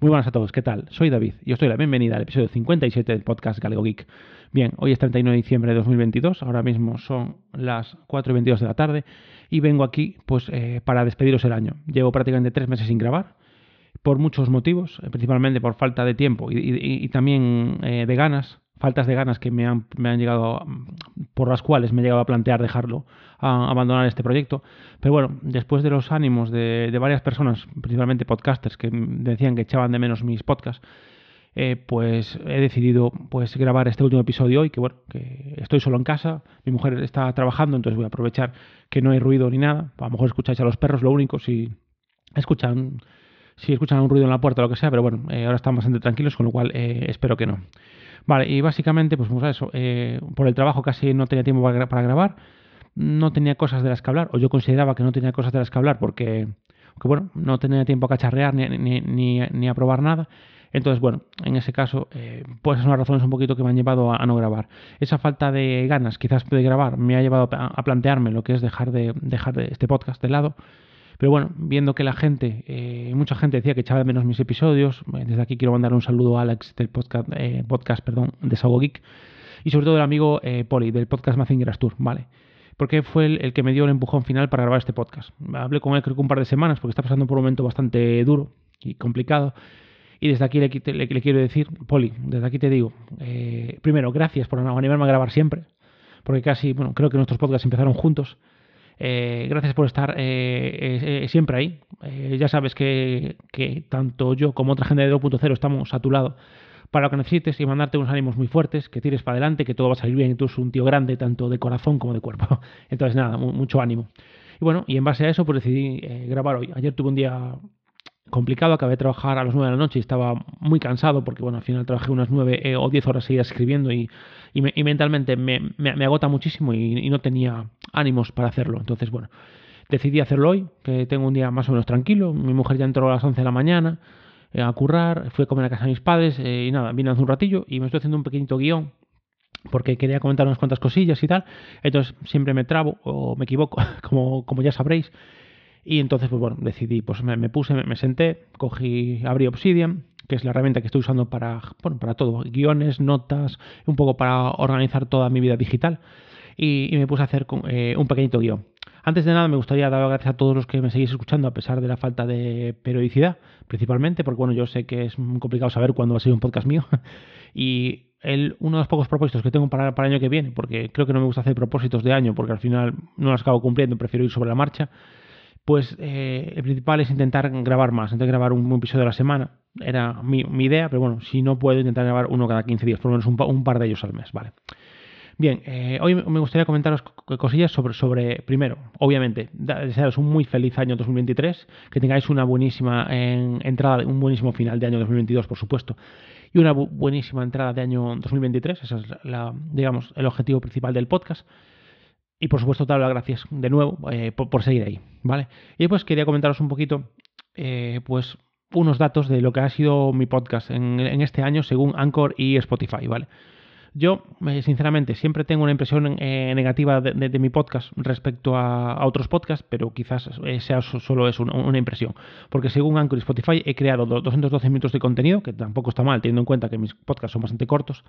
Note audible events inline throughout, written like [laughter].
Muy buenas a todos, ¿qué tal? Soy David y os doy la bienvenida al episodio 57 del podcast Galego Geek. Bien, hoy es 31 de diciembre de 2022, ahora mismo son las 4 y 22 de la tarde y vengo aquí pues eh, para despediros el año. Llevo prácticamente tres meses sin grabar por muchos motivos, eh, principalmente por falta de tiempo y, también eh, de ganas faltas de ganas que me han, me han llegado, por las cuales me he llegado a plantear dejarlo, abandonar este proyecto. Pero bueno, después de los ánimos de, varias personas, principalmente podcasters, que decían que echaban de menos mis podcasts, eh, pues he decidido pues grabar este último episodio hoy, que bueno, que estoy solo en casa, mi mujer está trabajando, entonces voy a aprovechar que no hay ruido ni nada. A lo mejor escucháis a los perros, lo único, si escuchan si escuchan un ruido en la puerta o lo que sea, pero bueno, eh, ahora están bastante tranquilos, con lo cual eh, espero que no. Vale, y básicamente, pues vamos a eso. Eh, por el trabajo casi no tenía tiempo para, grabar, no tenía cosas de las que hablar, o yo consideraba que no tenía cosas de las que hablar porque, bueno, no tenía tiempo a cacharrear ni, ni, ni, a probar nada. Entonces, bueno, en ese caso, eh, pues son las razones un poquito que me han llevado a, no grabar. Esa falta de ganas, quizás de grabar, me ha llevado a, a plantearme lo que es dejar de dejar de este podcast de lado pero bueno, viendo que la gente, eh, mucha gente decía que echaba de menos mis episodios, eh, desde aquí quiero mandar un saludo a Alex del podcast, eh, podcast perdón, de Sago Geek y sobre todo del amigo Poli del podcast Mazinger Tour, ¿vale? Porque fue el, que me dio el empujón final para grabar este podcast. Hablé con él creo que un par de semanas porque está pasando por un momento bastante duro y complicado. Y desde aquí le, quiero decir, Poli, desde aquí te digo, primero, gracias por animarme a grabar siempre, porque casi, bueno, creo que nuestros podcasts empezaron juntos eh, gracias por estar eh, eh, siempre ahí. ya sabes que, tanto yo como otra gente de 2.0 estamos a tu lado para lo que necesites y mandarte unos ánimos muy fuertes, que tires para adelante, que todo va a salir bien. Tú eres un tío grande, tanto de corazón como de cuerpo. [laughs] Entonces, nada, mucho ánimo. Y bueno, y en base a eso, pues decidí grabar hoy. Ayer tuve un día complicado, acabé de trabajar a las 9 de la noche y estaba muy cansado porque, bueno, al final trabajé unas 9 o 10 horas seguidas escribiendo y y, mentalmente me, agota muchísimo y, no tenía ánimos para hacerlo. Entonces, bueno, decidí hacerlo hoy, que tengo un día más o menos tranquilo. Mi mujer ya entró a las 11 de la mañana eh, a currar, fui a comer a casa de mis padres eh, y nada, vine hace un ratillo y me estoy haciendo un pequeñito guion porque quería comentar unas cuantas cosillas y tal. Entonces siempre me trabo o me equivoco, [laughs] como, como ya sabréis. Y entonces, pues bueno, decidí, pues me, puse, me, senté, cogí, abrí Obsidian, que es la herramienta que estoy usando para, bueno, para todo, guiones, notas, un poco para organizar toda mi vida digital. Y, me puse a hacer eh, un pequeñito guion. Antes de nada, me gustaría dar las gracias a todos los que me seguís escuchando, a pesar de la falta de periodicidad, principalmente, porque bueno, yo sé que es muy complicado saber cuándo va a ser un podcast mío. [laughs] y el, uno de los pocos propósitos que tengo para, para el año que viene, porque creo que no me gusta hacer propósitos de año, porque al final no los acabo cumpliendo, prefiero ir sobre la marcha, pues eh, el principal es intentar grabar más, intentar grabar un, episodio a la semana. Era mi, idea, pero bueno, si no puedo intentar grabar uno cada 15 días, por lo menos un, par de ellos al mes, ¿vale? Bien, eh, hoy me gustaría comentaros cosillas sobre, sobre primero, obviamente, desearos un muy feliz año 2023, que tengáis una buenísima entrada, un buenísimo final de año 2022, por supuesto, y una buenísima entrada de año 2023, ese es la, digamos, el objetivo principal del podcast. Y por supuesto, dar las gracias de nuevo eh, por, seguir ahí, ¿vale? Y pues quería comentaros un poquito, eh, pues, unos datos de lo que ha sido mi podcast en, este año según Anchor y Spotify, ¿vale? Yo, eh, sinceramente, siempre tengo una impresión negativa de, mi podcast respecto a, otros podcasts, pero quizás sea solo es una, impresión. Porque según Anchor y Spotify he creado 212 minutos de contenido, que tampoco está mal, teniendo en cuenta que mis podcasts son bastante cortos.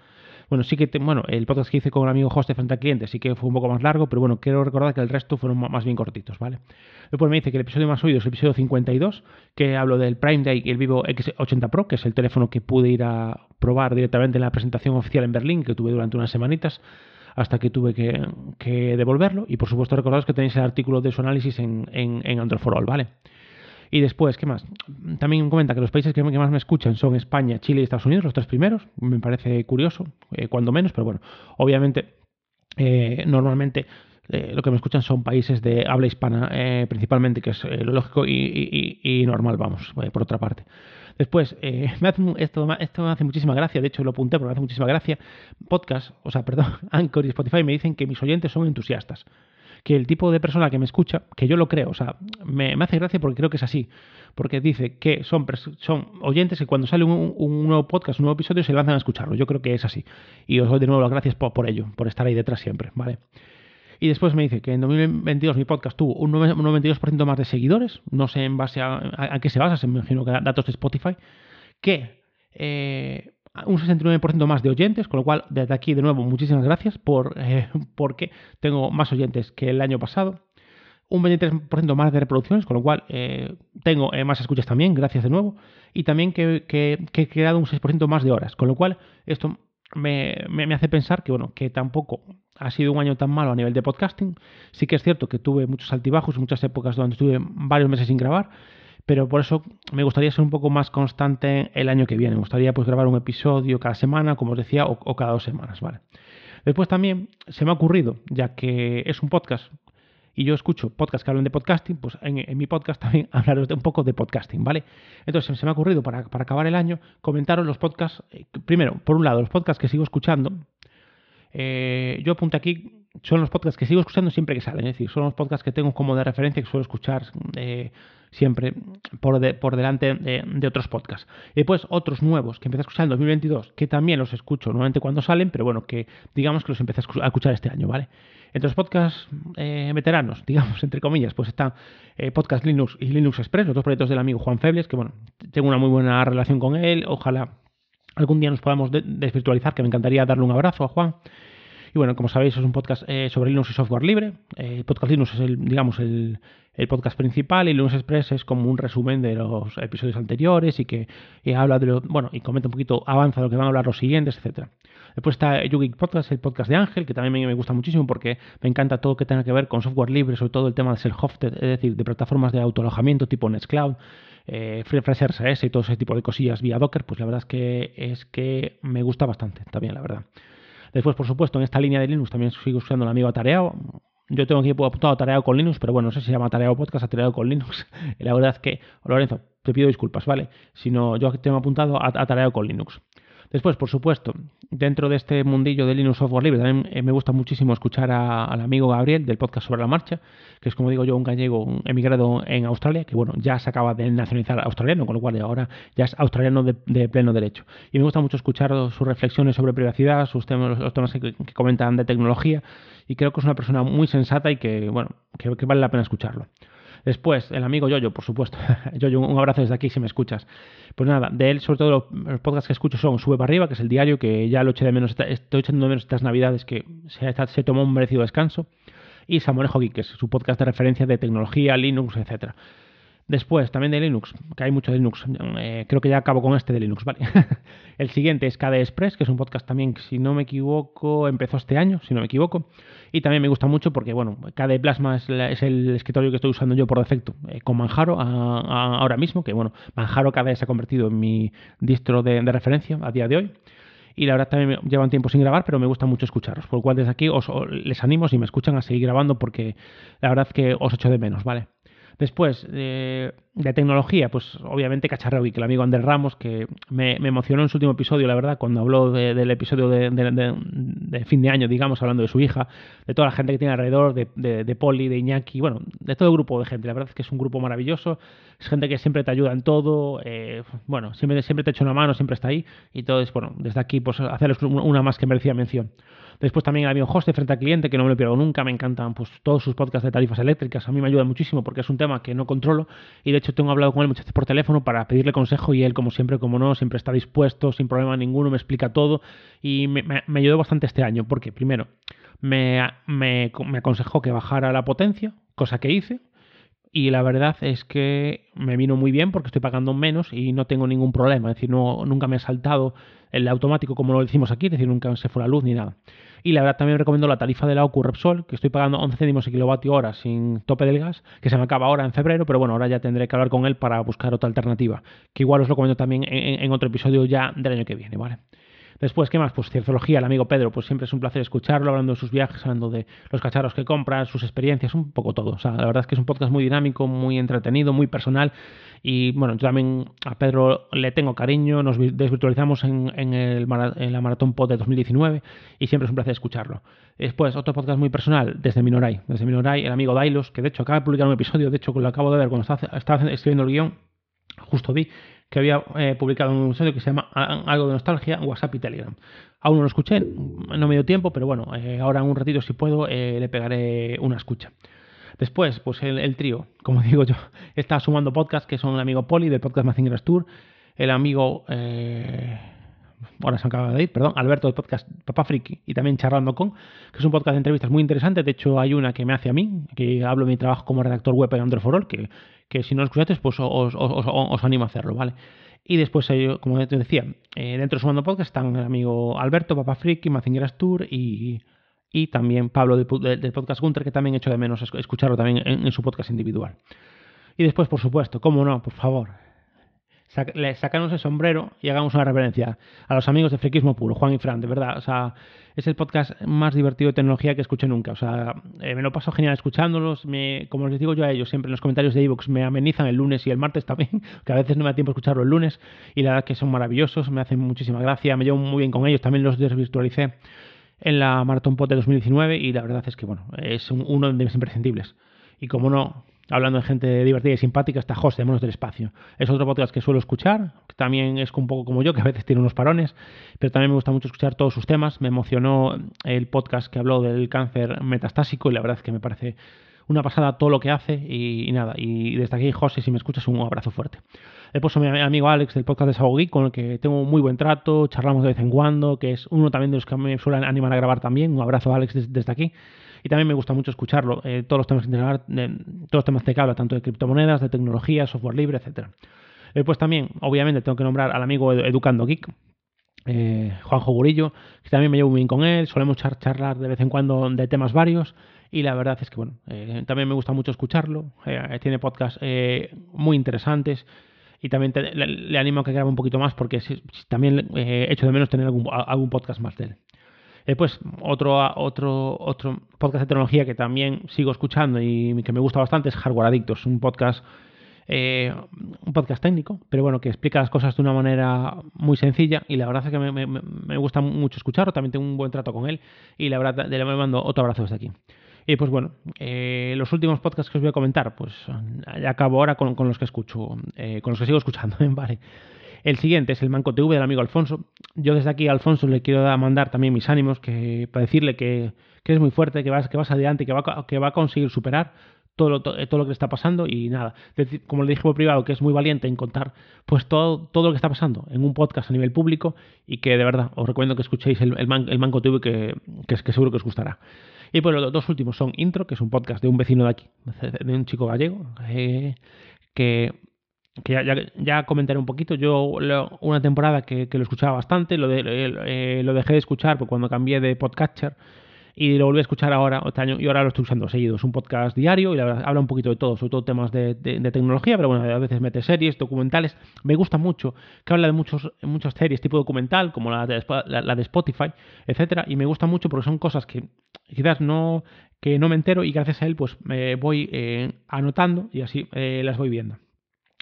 Bueno, sí que, bueno, el podcast que hice con un amigo host de frente a cliente sí que fue un poco más largo, pero bueno, quiero recordar que el resto fueron más bien cortitos, ¿vale? Después me dice que el episodio más oído es el episodio 52, que hablo del Prime Day y el Vivo X80 Pro, que es el teléfono que pude ir a probar directamente en la presentación oficial en Berlín, que tuve durante unas semanitas hasta que tuve que, devolverlo. Y por supuesto, recordaros que tenéis el artículo de su análisis en, en, en Android for All, ¿vale? Y después, ¿qué más? También comenta que los países que más me escuchan son España, Chile y Estados Unidos, los tres primeros. Me parece curioso, eh, cuando menos, pero bueno, obviamente, eh, normalmente eh, lo que me escuchan son países de habla hispana, principalmente, que es lo lógico y, normal, vamos, por otra parte. Después, [laughs] me hace, esto, esto me hace muchísima gracia, de hecho lo apunté porque me hace muchísima gracia. Podcast, o sea, [laughs] perdón, Anchor y Spotify me dicen que mis oyentes son entusiastas que el tipo de persona que me escucha, que yo lo creo, o sea, me, hace gracia porque creo que es así, porque dice que son, son oyentes que cuando sale un, nuevo podcast, un nuevo episodio, se lanzan a escucharlo. Yo creo que es así. Y os doy de nuevo las gracias por, ello, por estar ahí detrás siempre, ¿vale? Y después me dice que en 2022 mi podcast tuvo un 92% más de seguidores. No sé en base a, a, qué se basa, se me imagino que datos de Spotify que eh, un 69% más de oyentes, con lo cual desde aquí de nuevo muchísimas gracias por, eh, [laughs] porque tengo más oyentes que el año pasado. Un 23% más de reproducciones, con lo cual eh, tengo eh, más escuchas también, gracias de nuevo. Y también que, que, que, he creado un 6% más de horas, con lo cual esto me, me, hace pensar que, bueno, que tampoco ha sido un año tan malo a nivel de podcasting. Sí que es cierto que tuve muchos altibajos, muchas épocas donde estuve varios meses sin grabar, pero por eso me gustaría ser un poco más constante el año que viene. Me gustaría pues grabar un episodio cada semana, como os decía, o, o cada dos semanas, ¿vale? Después también se me ha ocurrido, ya que es un podcast y yo escucho podcasts que hablan de podcasting, pues en, mi podcast también [laughs] hablaros de un poco de podcasting, ¿vale? Entonces se me ha ocurrido para, para acabar el año comentaros los podcasts, eh, primero, por un lado, los podcasts que sigo escuchando. Eh, yo apunto aquí son los podcasts que sigo escuchando siempre que salen, es decir, son los podcasts que tengo como de referencia que suelo escuchar eh, siempre por, de, por delante de, otros podcasts. Y después otros nuevos que empecé a escuchar en 2022, que también los escucho normalmente cuando salen, pero bueno, que digamos que los empecé a escuchar este año, ¿vale? Entre los podcasts eh, veteranos, [laughs] digamos, entre comillas, pues están eh, Podcast Linux y Linux Express, los dos proyectos del amigo Juan Febles, que bueno, tengo una muy buena relación con él, ojalá algún día nos podamos de desvirtualizar, que me encantaría darle un abrazo a Juan. Y bueno, como sabéis, es un podcast eh, sobre Linux y software libre. Eh, podcast Linux es el, digamos, el, el, podcast principal y Linux Express es como un resumen de los episodios anteriores y que y habla de lo, bueno, y comenta un poquito, avanza lo que van a hablar los siguientes, etcétera. Después está YouGeek Podcast, el podcast de Ángel, que también me gusta muchísimo porque me encanta todo lo que tenga que ver con software libre, sobre todo el tema de self-hosted, es decir, de plataformas de autoalojamiento tipo Nextcloud, eh, FreeFresh RSS y todo ese tipo de cosillas vía Docker, pues la verdad es que es que me gusta bastante también, la verdad. Después, por supuesto, en esta línea de Linux también sigo usando el amigo Atareado. Yo tengo aquí apuntado Atareado con Linux, pero bueno, no sé si se llama Atareado Podcast, Atareado con Linux. [laughs] la verdad es que, Lorenzo, te pido disculpas, ¿vale? Si no, yo tengo apuntado Atareado con Linux. Después, por supuesto, dentro de este mundillo de Linux Software Libre, también eh, me gusta muchísimo escuchar a, al amigo Gabriel del podcast sobre la marcha, que es, como digo yo, un gallego emigrado en Australia, que bueno, ya se acaba de nacionalizar australiano, con lo cual ahora ya es australiano de, pleno derecho. Y me gusta mucho escuchar sus reflexiones sobre privacidad, sus temas, los temas que, comentan de tecnología, y creo que es una persona muy sensata y que, bueno, que vale la pena escucharlo. Después, el amigo Yoyo, por supuesto. [laughs] Yoyo, un abrazo desde aquí si me escuchas. Pues nada, de él, sobre todo los podcasts que escucho son Sube para arriba, que es el diario, que ya lo eché de menos, estoy echando de menos estas navidades que se, se tomó un merecido descanso. Y Samonejo Geek, que es su podcast de referencia de tecnología, Linux, etcétera. Después, también de Linux, que hay mucho de Linux. Eh, creo que ya acabo con este de Linux, ¿vale? [laughs] el siguiente es KDE Express, que es un podcast también si no me equivoco, empezó este año, si no me equivoco. Y también me gusta mucho porque, bueno, KDE Plasma es, la, es el escritorio que estoy usando yo por defecto eh, con Manjaro ahora mismo, que, bueno, Manjaro KDE se ha convertido en mi distro de, referencia a día de hoy y la verdad también llevan tiempo sin grabar, pero me gusta mucho escucharlos. Por lo cual desde aquí os, os, les animo si me escuchan a seguir grabando porque la verdad que os echo de menos, ¿vale? Después, eh, de tecnología, pues obviamente que el amigo Ander Ramos, que me, emocionó en su último episodio, la verdad, cuando habló de, del episodio de, fin de año, digamos, hablando de su hija, de toda la gente que tiene alrededor, de, Poli, de Iñaki, bueno, de todo el grupo de gente. La verdad es que es un grupo maravilloso, es gente que siempre te ayuda en todo, eh, bueno, siempre, siempre te echa una mano, siempre está ahí, y todo es, bueno, desde aquí, pues hacerles una más que merecida mención. Después también el avión Hoste frente al cliente, que no me lo pierdo nunca, me encantan pues, todos sus podcasts de tarifas eléctricas, a mí me ayuda muchísimo porque es un tema que no controlo y de hecho tengo hablado con él muchas veces por teléfono para pedirle consejo y él, como siempre, como no, siempre está dispuesto, sin problema ninguno, me explica todo y me, ayudó bastante este año porque, primero, me, me, me aconsejó que bajara la potencia, cosa que hice, y la verdad es que me vino muy bien porque estoy pagando menos y no tengo ningún problema. Es decir, no, nunca me ha saltado el automático como lo decimos aquí, es decir, nunca se fue la luz ni nada. Y la verdad también recomiendo la tarifa de la OCU Repsol, que estoy pagando 11 céntimos de kilovatio hora sin tope del gas, que se me acaba ahora en febrero, pero bueno, ahora ya tendré que hablar con él para buscar otra alternativa, que igual os lo comento también en, en otro episodio ya del año que viene, ¿vale? Después, ¿qué más? Pues Cienciología, el amigo Pedro, pues siempre es un placer escucharlo, hablando de sus viajes, hablando de los cacharros que compra, sus experiencias, un poco todo. O sea, la verdad es que es un podcast muy dinámico, muy entretenido, muy personal. Y bueno, yo también a Pedro le tengo cariño, nos desvirtualizamos en, en, el, en la Maratón Pod de 2019 y siempre es un placer escucharlo. Después, otro podcast muy personal, desde Minoray. Desde Minoray, el amigo Dailos, que de hecho acaba de publicar un episodio, de hecho lo acabo de ver cuando estaba, estaba escribiendo el guion, justo vi que había eh, publicado un episodio que se llama Algo de Nostalgia, WhatsApp y Telegram. Aún no lo escuché, no me dio tiempo, pero bueno, eh, ahora en un ratito si puedo eh, le pegaré una escucha. Después, pues el, trío, como [laughs] digo yo, está sumando podcasts que son el amigo Poli del podcast Mazingeras Tour, el amigo, ahora se acaba de ir, perdón, Alberto del podcast Papá Friki y también Charlando con, que es un podcast de entrevistas muy interesante. De hecho, hay una que me hace a mí, que hablo de mi trabajo como redactor web en Android for que, que si no lo escuchaste, pues os, os, animo a hacerlo, ¿vale? Y después, eh, como te decía, eh, dentro de su mundo podcast están el amigo Alberto, Papá Friki, Mazingeras Tour y, y también Pablo del, podcast Gunter, que también he hecho de menos escucharlo también en, su podcast individual. Y después, por supuesto, cómo no, por favor, le sacamos el sombrero y hagamos una reverencia a los amigos de Friquismo Puro, Juan y Fran, de verdad. O sea, es el podcast más divertido de tecnología que escuché nunca. O sea, eh, me lo paso genial escuchándolos. Me, como les digo yo a ellos siempre en los comentarios de iVoox, me amenizan el lunes y el martes también, [laughs] que a veces no me da tiempo a escucharlo el lunes. Y la verdad que son maravillosos, me hacen muchísima gracia, me llevo muy bien con ellos. También los desvirtualicé en la Maratón Pot de 2019 y la verdad es que, bueno, es uno de mis imprescindibles. Y como no, hablando de gente divertida y simpática, está José Monos del Espacio. Es otro podcast que suelo escuchar, que también es un poco como yo, que a veces tiene unos parones, pero también me gusta mucho escuchar todos sus temas. Me emocionó el podcast que habló del cáncer metastásico y la verdad es que me parece una pasada todo lo que hace y, nada. Y desde aquí, José, si me escuchas, un abrazo fuerte. He puesto a mi amigo Alex del podcast de Sago con el que tengo muy buen trato, charlamos de vez en cuando, que es uno también de los que me suelen animar a grabar también. Un abrazo, Alex, desde aquí y también me gusta mucho escucharlo, eh, todos los temas que todos los temas que habla, tanto de criptomonedas, de tecnología, software libre, etcétera. Eh, pues también, obviamente, tengo que nombrar al amigo Educando Geek, eh, Juanjo Gurillo, que también me llevo bien con él, solemos charlar de vez en cuando de temas varios y la verdad es que, bueno, también me gusta mucho escucharlo, tiene podcasts muy interesantes y también le, animo a que grabe un poquito más porque también he hecho de menos tener algún, algún podcast más de él. Después, otro, otro, otro podcast de tecnología que también sigo escuchando y que me gusta bastante es Hardware Adictos, un podcast, eh, un podcast técnico, pero bueno, que explica las cosas de una manera muy sencilla y la verdad es que me, gusta mucho escucharlo, también tengo un buen trato con él y la verdad le mando otro abrazo desde aquí. Y pues bueno, eh, los últimos podcasts que os voy a comentar, pues ya acabo ahora con, los que escucho, eh, con los que sigo escuchando, [laughs] ¿vale? El siguiente es el Manco TV del amigo Alfonso. Yo desde aquí Alfonso le quiero mandar también mis ánimos que, para decirle que, es muy fuerte, que vas, que vas adelante, que va, que va a conseguir superar todo lo, todo lo que le está pasando y nada, como le dije por privado, que es muy valiente en contar pues todo, todo lo que está pasando en un podcast a nivel público y que de verdad os recomiendo que escuchéis el, el, Manco TV que, que, que, seguro que os gustará. Y pues los dos últimos son Intro, que es un podcast de un vecino de aquí, de un chico gallego, eh, que que ya, ya, comentaré un poquito. Yo una temporada que, lo escuchaba bastante, lo, de, eh, lo dejé de escuchar cuando cambié de podcatcher y lo volví a escuchar ahora, este año, y ahora lo estoy usando seguido. Es un podcast diario y la verdad habla un poquito de todo, sobre todo temas de, tecnología, pero bueno, a veces mete series, documentales. Me gusta mucho que habla de muchos, muchas series tipo documental, como la de, la, de Spotify, etcétera, y me gusta mucho porque son cosas que quizás no, que no me entero y gracias a él pues me voy eh, anotando y así eh, las voy viendo.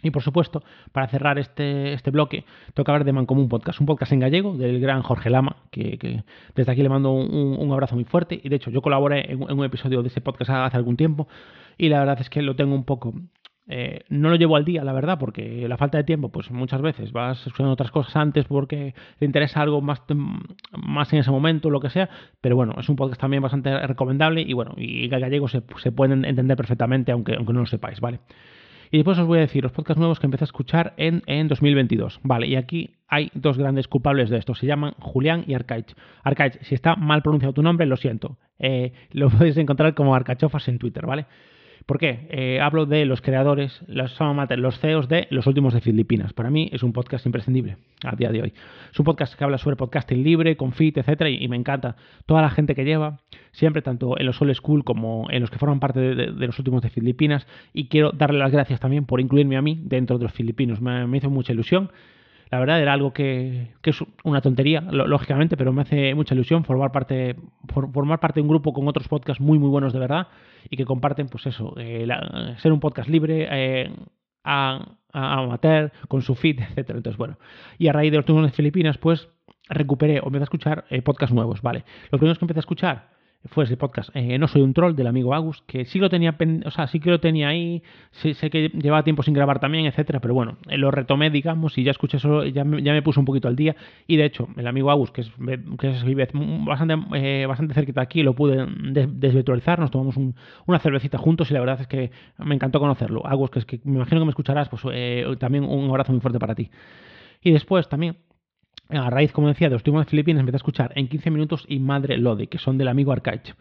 Y por supuesto, para cerrar este, este bloque, toca hablar de Mancomún Podcast, un podcast en gallego del gran Jorge Lama, que, desde aquí le mando un, abrazo muy fuerte. Y de hecho, yo colaboré en, un episodio de ese podcast hace algún tiempo y la verdad es que lo tengo un poco. Eh, no lo llevo al día, la verdad, porque la falta de tiempo, pues muchas veces vas escuchando otras cosas antes porque te interesa algo más, más en ese momento, lo que sea. Pero bueno, es un podcast también bastante recomendable y bueno, y gallego se, se pueden entender perfectamente, aunque, aunque no lo sepáis, ¿vale? Y después os voy a decir los podcasts nuevos que empecé a escuchar en, en 2022. Vale, y aquí hay dos grandes culpables de esto. Se llaman Julián y Arcaich. Arcaich, si está mal pronunciado tu nombre, lo siento. Eh, lo [laughs] podéis encontrar como Arcachofas en Twitter, ¿vale? ¿Por qué? Eh, hablo de los creadores, los, CEOs de Los Últimos de Filipinas. Para mí es un podcast imprescindible a día de hoy. Es un podcast que habla sobre podcasting libre, con fit, etcétera, y, me encanta toda la gente que lleva, siempre tanto en los Old School como en los que forman parte de, Los Últimos de Filipinas. Y quiero darle las gracias también por incluirme a mí dentro de los filipinos. Me hizo mucha ilusión la verdad era algo que, es una tontería, lógicamente, pero me hace mucha ilusión formar parte, formar parte de un grupo con otros podcasts muy, muy buenos de verdad y que comparten, pues eso, eh, ser un podcast libre, eh, amateur, con su feed, [laughs] etcétera. Entonces, bueno, y a raíz de los turnos de Filipinas, pues recuperé o empecé a escuchar eh, podcasts nuevos, ¿vale? Los primeros que empecé a escuchar fue ese podcast eh, No soy un troll del amigo Agus, que sí lo tenía, o sea, sí que lo tenía ahí, sé que llevaba tiempo sin grabar también, etcétera, pero bueno, eh, lo retomé, digamos, y ya escuché eso, ya me, ya me puso un poquito al día, y de hecho, el amigo Agus, que es, que es bastante, eh, bastante cerquita aquí, lo pude desvirtualizar, nos tomamos una cervecita juntos y la verdad es que me encantó conocerlo. Agus, que es que me imagino que me escucharás, pues también un abrazo muy fuerte para ti. Y después también, a raíz, como decía, de los últimos de Filipinas, empecé a escuchar en 15 minutos y Madre Lodi, que son del amigo Arcaich.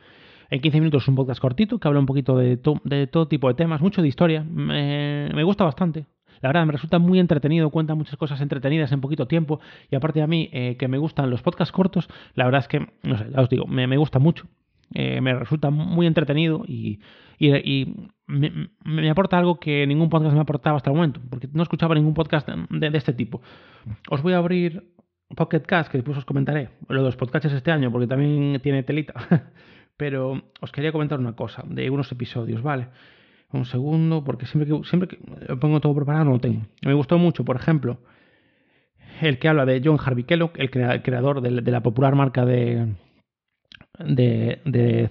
En 15 minutos es un podcast cortito que habla un poquito de, de todo tipo de temas, mucho de historia. Me, gusta bastante. La verdad, me resulta muy entretenido, cuenta muchas cosas entretenidas en poquito tiempo. Y aparte a mí, eh, que me gustan los podcasts cortos, la verdad es que, no sé, ya os digo, me, me gusta mucho. Eh, me resulta muy entretenido y, y, me, aporta algo que ningún podcast me aportaba hasta el momento, porque no escuchaba ningún podcast de este tipo. Os voy a abrir Pocket Cast, que después os comentaré, lo de los podcasts este año, porque también tiene telita. [laughs] Pero os quería comentar una cosa de unos episodios, ¿vale? Un segundo, porque siempre que, siempre que pongo todo preparado no lo tengo. Me gustó mucho, por ejemplo, el que habla de John Harvey Kellogg, el creador de, de la popular marca de, de,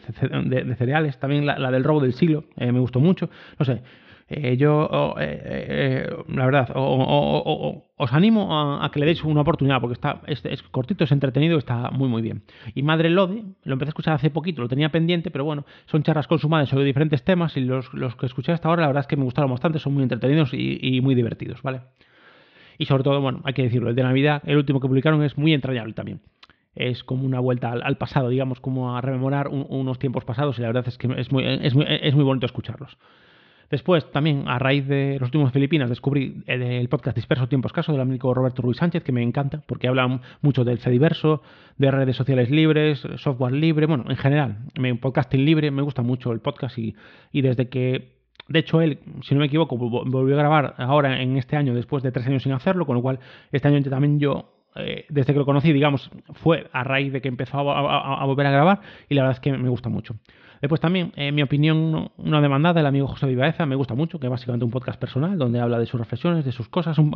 cereales, también la, del robo del siglo, eh, me gustó mucho. No sé, eh, yo, eh, la verdad, os animo a, que le deis una oportunidad porque está, es, cortito, es entretenido, está muy, muy bien. Y Madre Lode, lo empecé a escuchar hace poquito, lo tenía pendiente, pero bueno, son charlas con su sobre diferentes temas y los, los que escuché hasta ahora, la verdad es que me gustaron bastante, son muy entretenidos y, y muy divertidos, ¿vale? Y sobre todo, bueno, hay que decirlo, el de Navidad, el último que publicaron es muy entrañable también es como una vuelta al, pasado, digamos, como a rememorar un, unos tiempos pasados y la verdad es que es muy, es muy, es muy bonito escucharlos. Después, también, a raíz de los últimos Filipinas, descubrí el podcast Disperso Tiempo Escaso del amigo Roberto Ruiz Sánchez, que me encanta, porque habla mucho del Fediverso, de redes sociales libres, software libre, bueno, en general, podcasting libre, me gusta mucho el podcast y, y desde que de hecho, él, si no me equivoco, volvió a grabar ahora en este año, después de tres años sin hacerlo, con lo cual este año también yo, eh, desde que lo conocí, digamos, fue a raíz de que empezó a, volver a grabar y la verdad es que me gusta mucho. Después también, en mi opinión, una demandada del amigo José Vivaeza, me gusta mucho, que es básicamente un podcast personal donde habla de sus reflexiones, de sus cosas, un,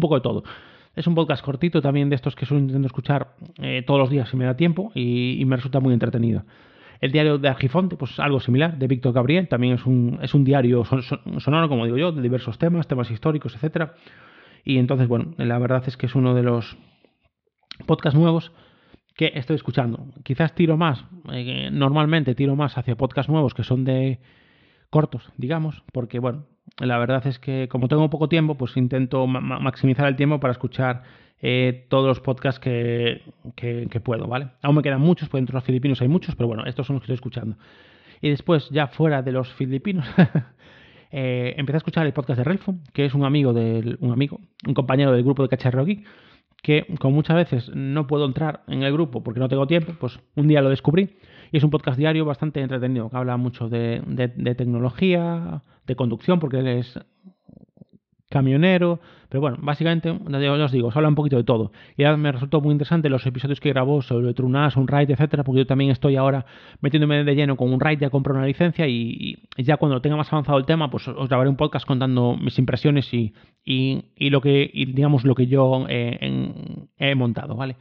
poco de todo. Es un podcast cortito también de estos que suelo intento escuchar eh, todos los días si me da tiempo y, me resulta muy entretenido. El diario de Argifonte, pues algo similar, de Víctor Gabriel, también es un, es un diario son, sonoro, como digo yo, de diversos temas, temas históricos, etcétera. Y entonces, bueno, la verdad es que es uno de los podcasts nuevos que estoy escuchando. Quizás tiro más, eh, normalmente tiro más hacia podcasts nuevos que son de cortos, digamos, porque bueno, la verdad es que como tengo poco tiempo, pues intento ma maximizar el tiempo para escuchar eh, todos los podcasts que, que, que, puedo, ¿vale? Aún me quedan muchos, pues dentro de los filipinos hay muchos, pero bueno, estos son los que estoy escuchando. Y después, ya fuera de los filipinos, [laughs] eh, empecé a escuchar el podcast de Relfo, que es un amigo del, un amigo, un compañero del grupo de Cacharro Geek, que como muchas veces no puedo entrar en el grupo porque no tengo tiempo, pues un día lo descubrí. Y es un podcast diario bastante entretenido que habla mucho de, tecnología, de conducción, porque es camionero, pero bueno, básicamente, ya os digo, os habla un poquito de todo. Y ya me resultó muy interesante los episodios que grabó sobre Trunas, un ride, etcétera, porque yo también estoy ahora metiéndome de lleno con un ride, ya compré una licencia y, ya cuando tenga más avanzado el tema, pues os grabaré un podcast contando mis impresiones y, y, lo que, digamos, lo que yo eh, he montado, ¿vale?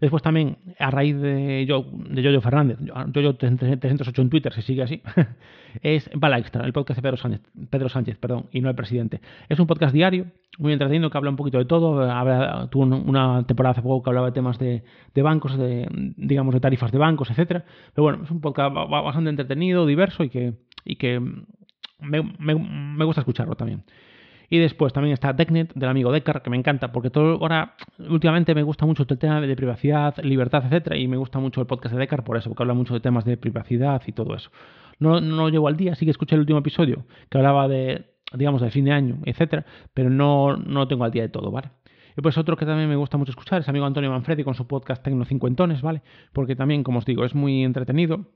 Después también, a raíz de, yo, de Yoyo Fernández, Yoyo 308 en Twitter, se sigue así, [laughs] es Bala Extra, el podcast de Pedro Sánchez, Pedro Sánchez, perdón, y no el presidente. Es un podcast diario, muy entretenido, que habla un poquito de todo. Habla, tuvo una temporada hace poco que hablaba de temas de, de bancos, de, digamos, de tarifas de bancos, etcétera. Pero bueno, es un podcast bastante entretenido, diverso y que, y que me, me, me gusta escucharlo también. Y después también está TechNet del amigo Decar, que me encanta, porque todo ahora últimamente me gusta mucho el tema de privacidad, libertad, etcétera, y me gusta mucho el podcast de Decar por eso, porque habla mucho de temas de privacidad y todo eso. No, no lo llevo al día, sí que escuché el último episodio que hablaba de, digamos, del fin de año, etcétera, pero no, no tengo al día de todo, ¿vale? Y pues otro que también me gusta mucho escuchar es amigo Antonio Manfredi con su podcast Tecno Cincuentones, ¿vale? Porque también, como os digo, es muy entretenido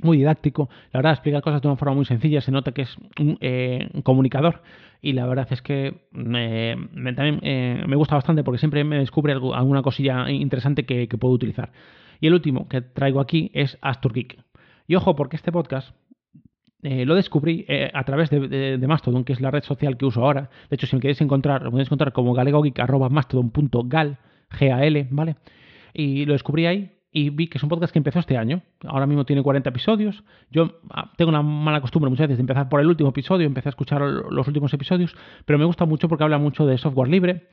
muy didáctico, la verdad explica cosas de una forma muy sencilla, se nota que es un, eh, un comunicador y la verdad es que me, también eh, me gusta bastante porque siempre me descubre alguna cosilla interesante que, puedo utilizar. Y el último que traigo aquí es Astur Geek. Y ojo, porque este podcast eh, lo descubrí a través de, Mastodon, que es la red social que uso ahora. De hecho, si me queréis encontrar, lo podéis encontrar como galegogeek.mastodon.gal, G-A-L, ¿vale? Y lo descubrí ahí y vi que es un podcast que empezó este año. Ahora mismo tiene 40 episodios. Yo ah, tengo una mala costumbre muchas veces de empezar por el último episodio, empecé a escuchar los últimos episodios, pero me gusta mucho porque habla mucho de software libre,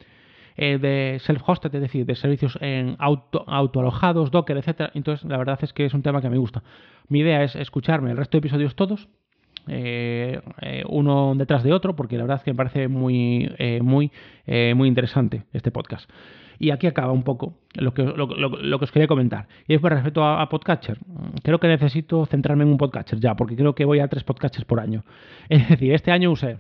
eh, de self-hosted, es decir, de servicios en auto, autoalojados, Docker, etcétera. Entonces, la verdad es que es un tema que me gusta. Mi idea es escucharme el resto de episodios todos uno detrás de otro, porque la verdad es que me parece muy, muy, muy interesante este podcast. Y aquí acaba un poco lo que, lo, que os quería comentar. Y después respecto a, Podcatcher, creo que necesito centrarme en un Podcatcher ya, porque creo que voy a tres Podcatchers por año. [laughs] Es decir, este año usé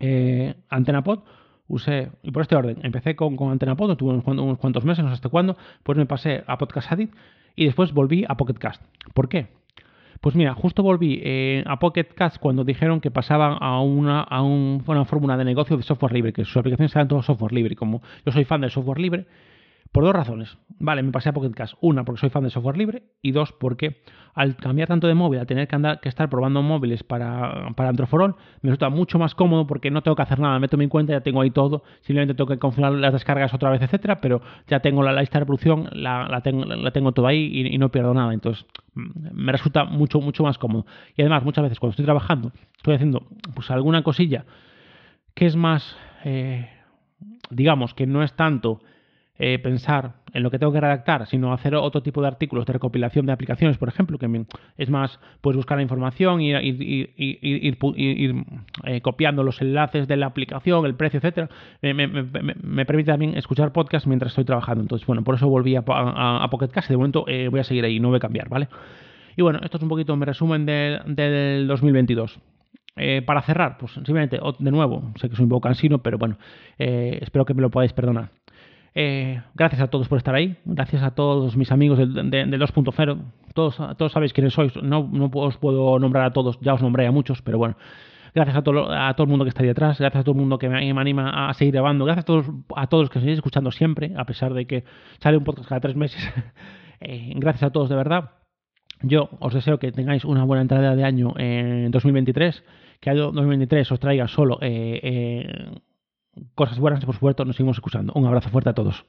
eh, AntenaPod, usé, y por este orden, empecé con, con AntenaPod, tuve unos, cuantos meses, no sé hasta cuándo, pues me pasé a Podcast Addict y después volví a Pocketcast. ¿Por qué? Pues mira, justo volví eh, a Pocket Cast cuando dijeron que pasaban a una, a una fórmula de negocio de software libre, que sus aplicaciones eran todo software libre. Como yo soy fan del software libre, por dos razones. Vale, me pasé a Pocket Cast. Una, porque soy fan de software libre. Y dos, porque al cambiar tanto de móvil, al tener que, andar, que estar probando móviles para, para Antroforol, me resulta mucho más cómodo porque no tengo que hacer nada. Meto mi cuenta, ya tengo ahí todo. Simplemente tengo que configurar las descargas otra vez, etcétera. Pero ya tengo la, lista de reproducción, la, tengo, la tengo todo ahí y, no pierdo nada. Entonces, mm, me resulta mucho, mucho más cómodo. Y además, muchas veces cuando estoy trabajando, estoy haciendo pues alguna cosilla que es más, eh, digamos, que no es tanto eh, pensar en lo que tengo que redactar, sino hacer otro tipo de artículos de recopilación de aplicaciones, por ejemplo, que es más pues buscar la información y ir, eh, copiando los enlaces de la aplicación, el precio, etcétera, me, permite también escuchar podcast mientras estoy trabajando. Entonces, bueno, por eso volví a, a, Pocket Cast de momento eh, voy a seguir ahí, no voy a cambiar, ¿vale? Y bueno, esto es un poquito mi resumen del 2022. para cerrar, pues simplemente, de nuevo, sé que soy un poco cansino, pero bueno, espero que me lo podáis perdonar. Eh, gracias a todos por estar ahí. Gracias a todos mis amigos del, 2.0. Todos, todos sabéis quiénes sois. No, no os puedo nombrar a todos, ya os nombré a muchos, pero bueno. Gracias a todo, a todo el mundo que está ahí detrás. Gracias a todo el mundo que me, anima a seguir grabando. Gracias a todos, a todos los que seguís escuchando siempre, a pesar de que sale un podcast cada tres meses. [laughs] Eh, gracias a todos de verdad. Yo os deseo que tengáis una buena entrada de año en 2023. Que el 2023 os traiga solo eh, cosas buenas por supuesto nos seguimos escuchando. Un abrazo fuerte a todos.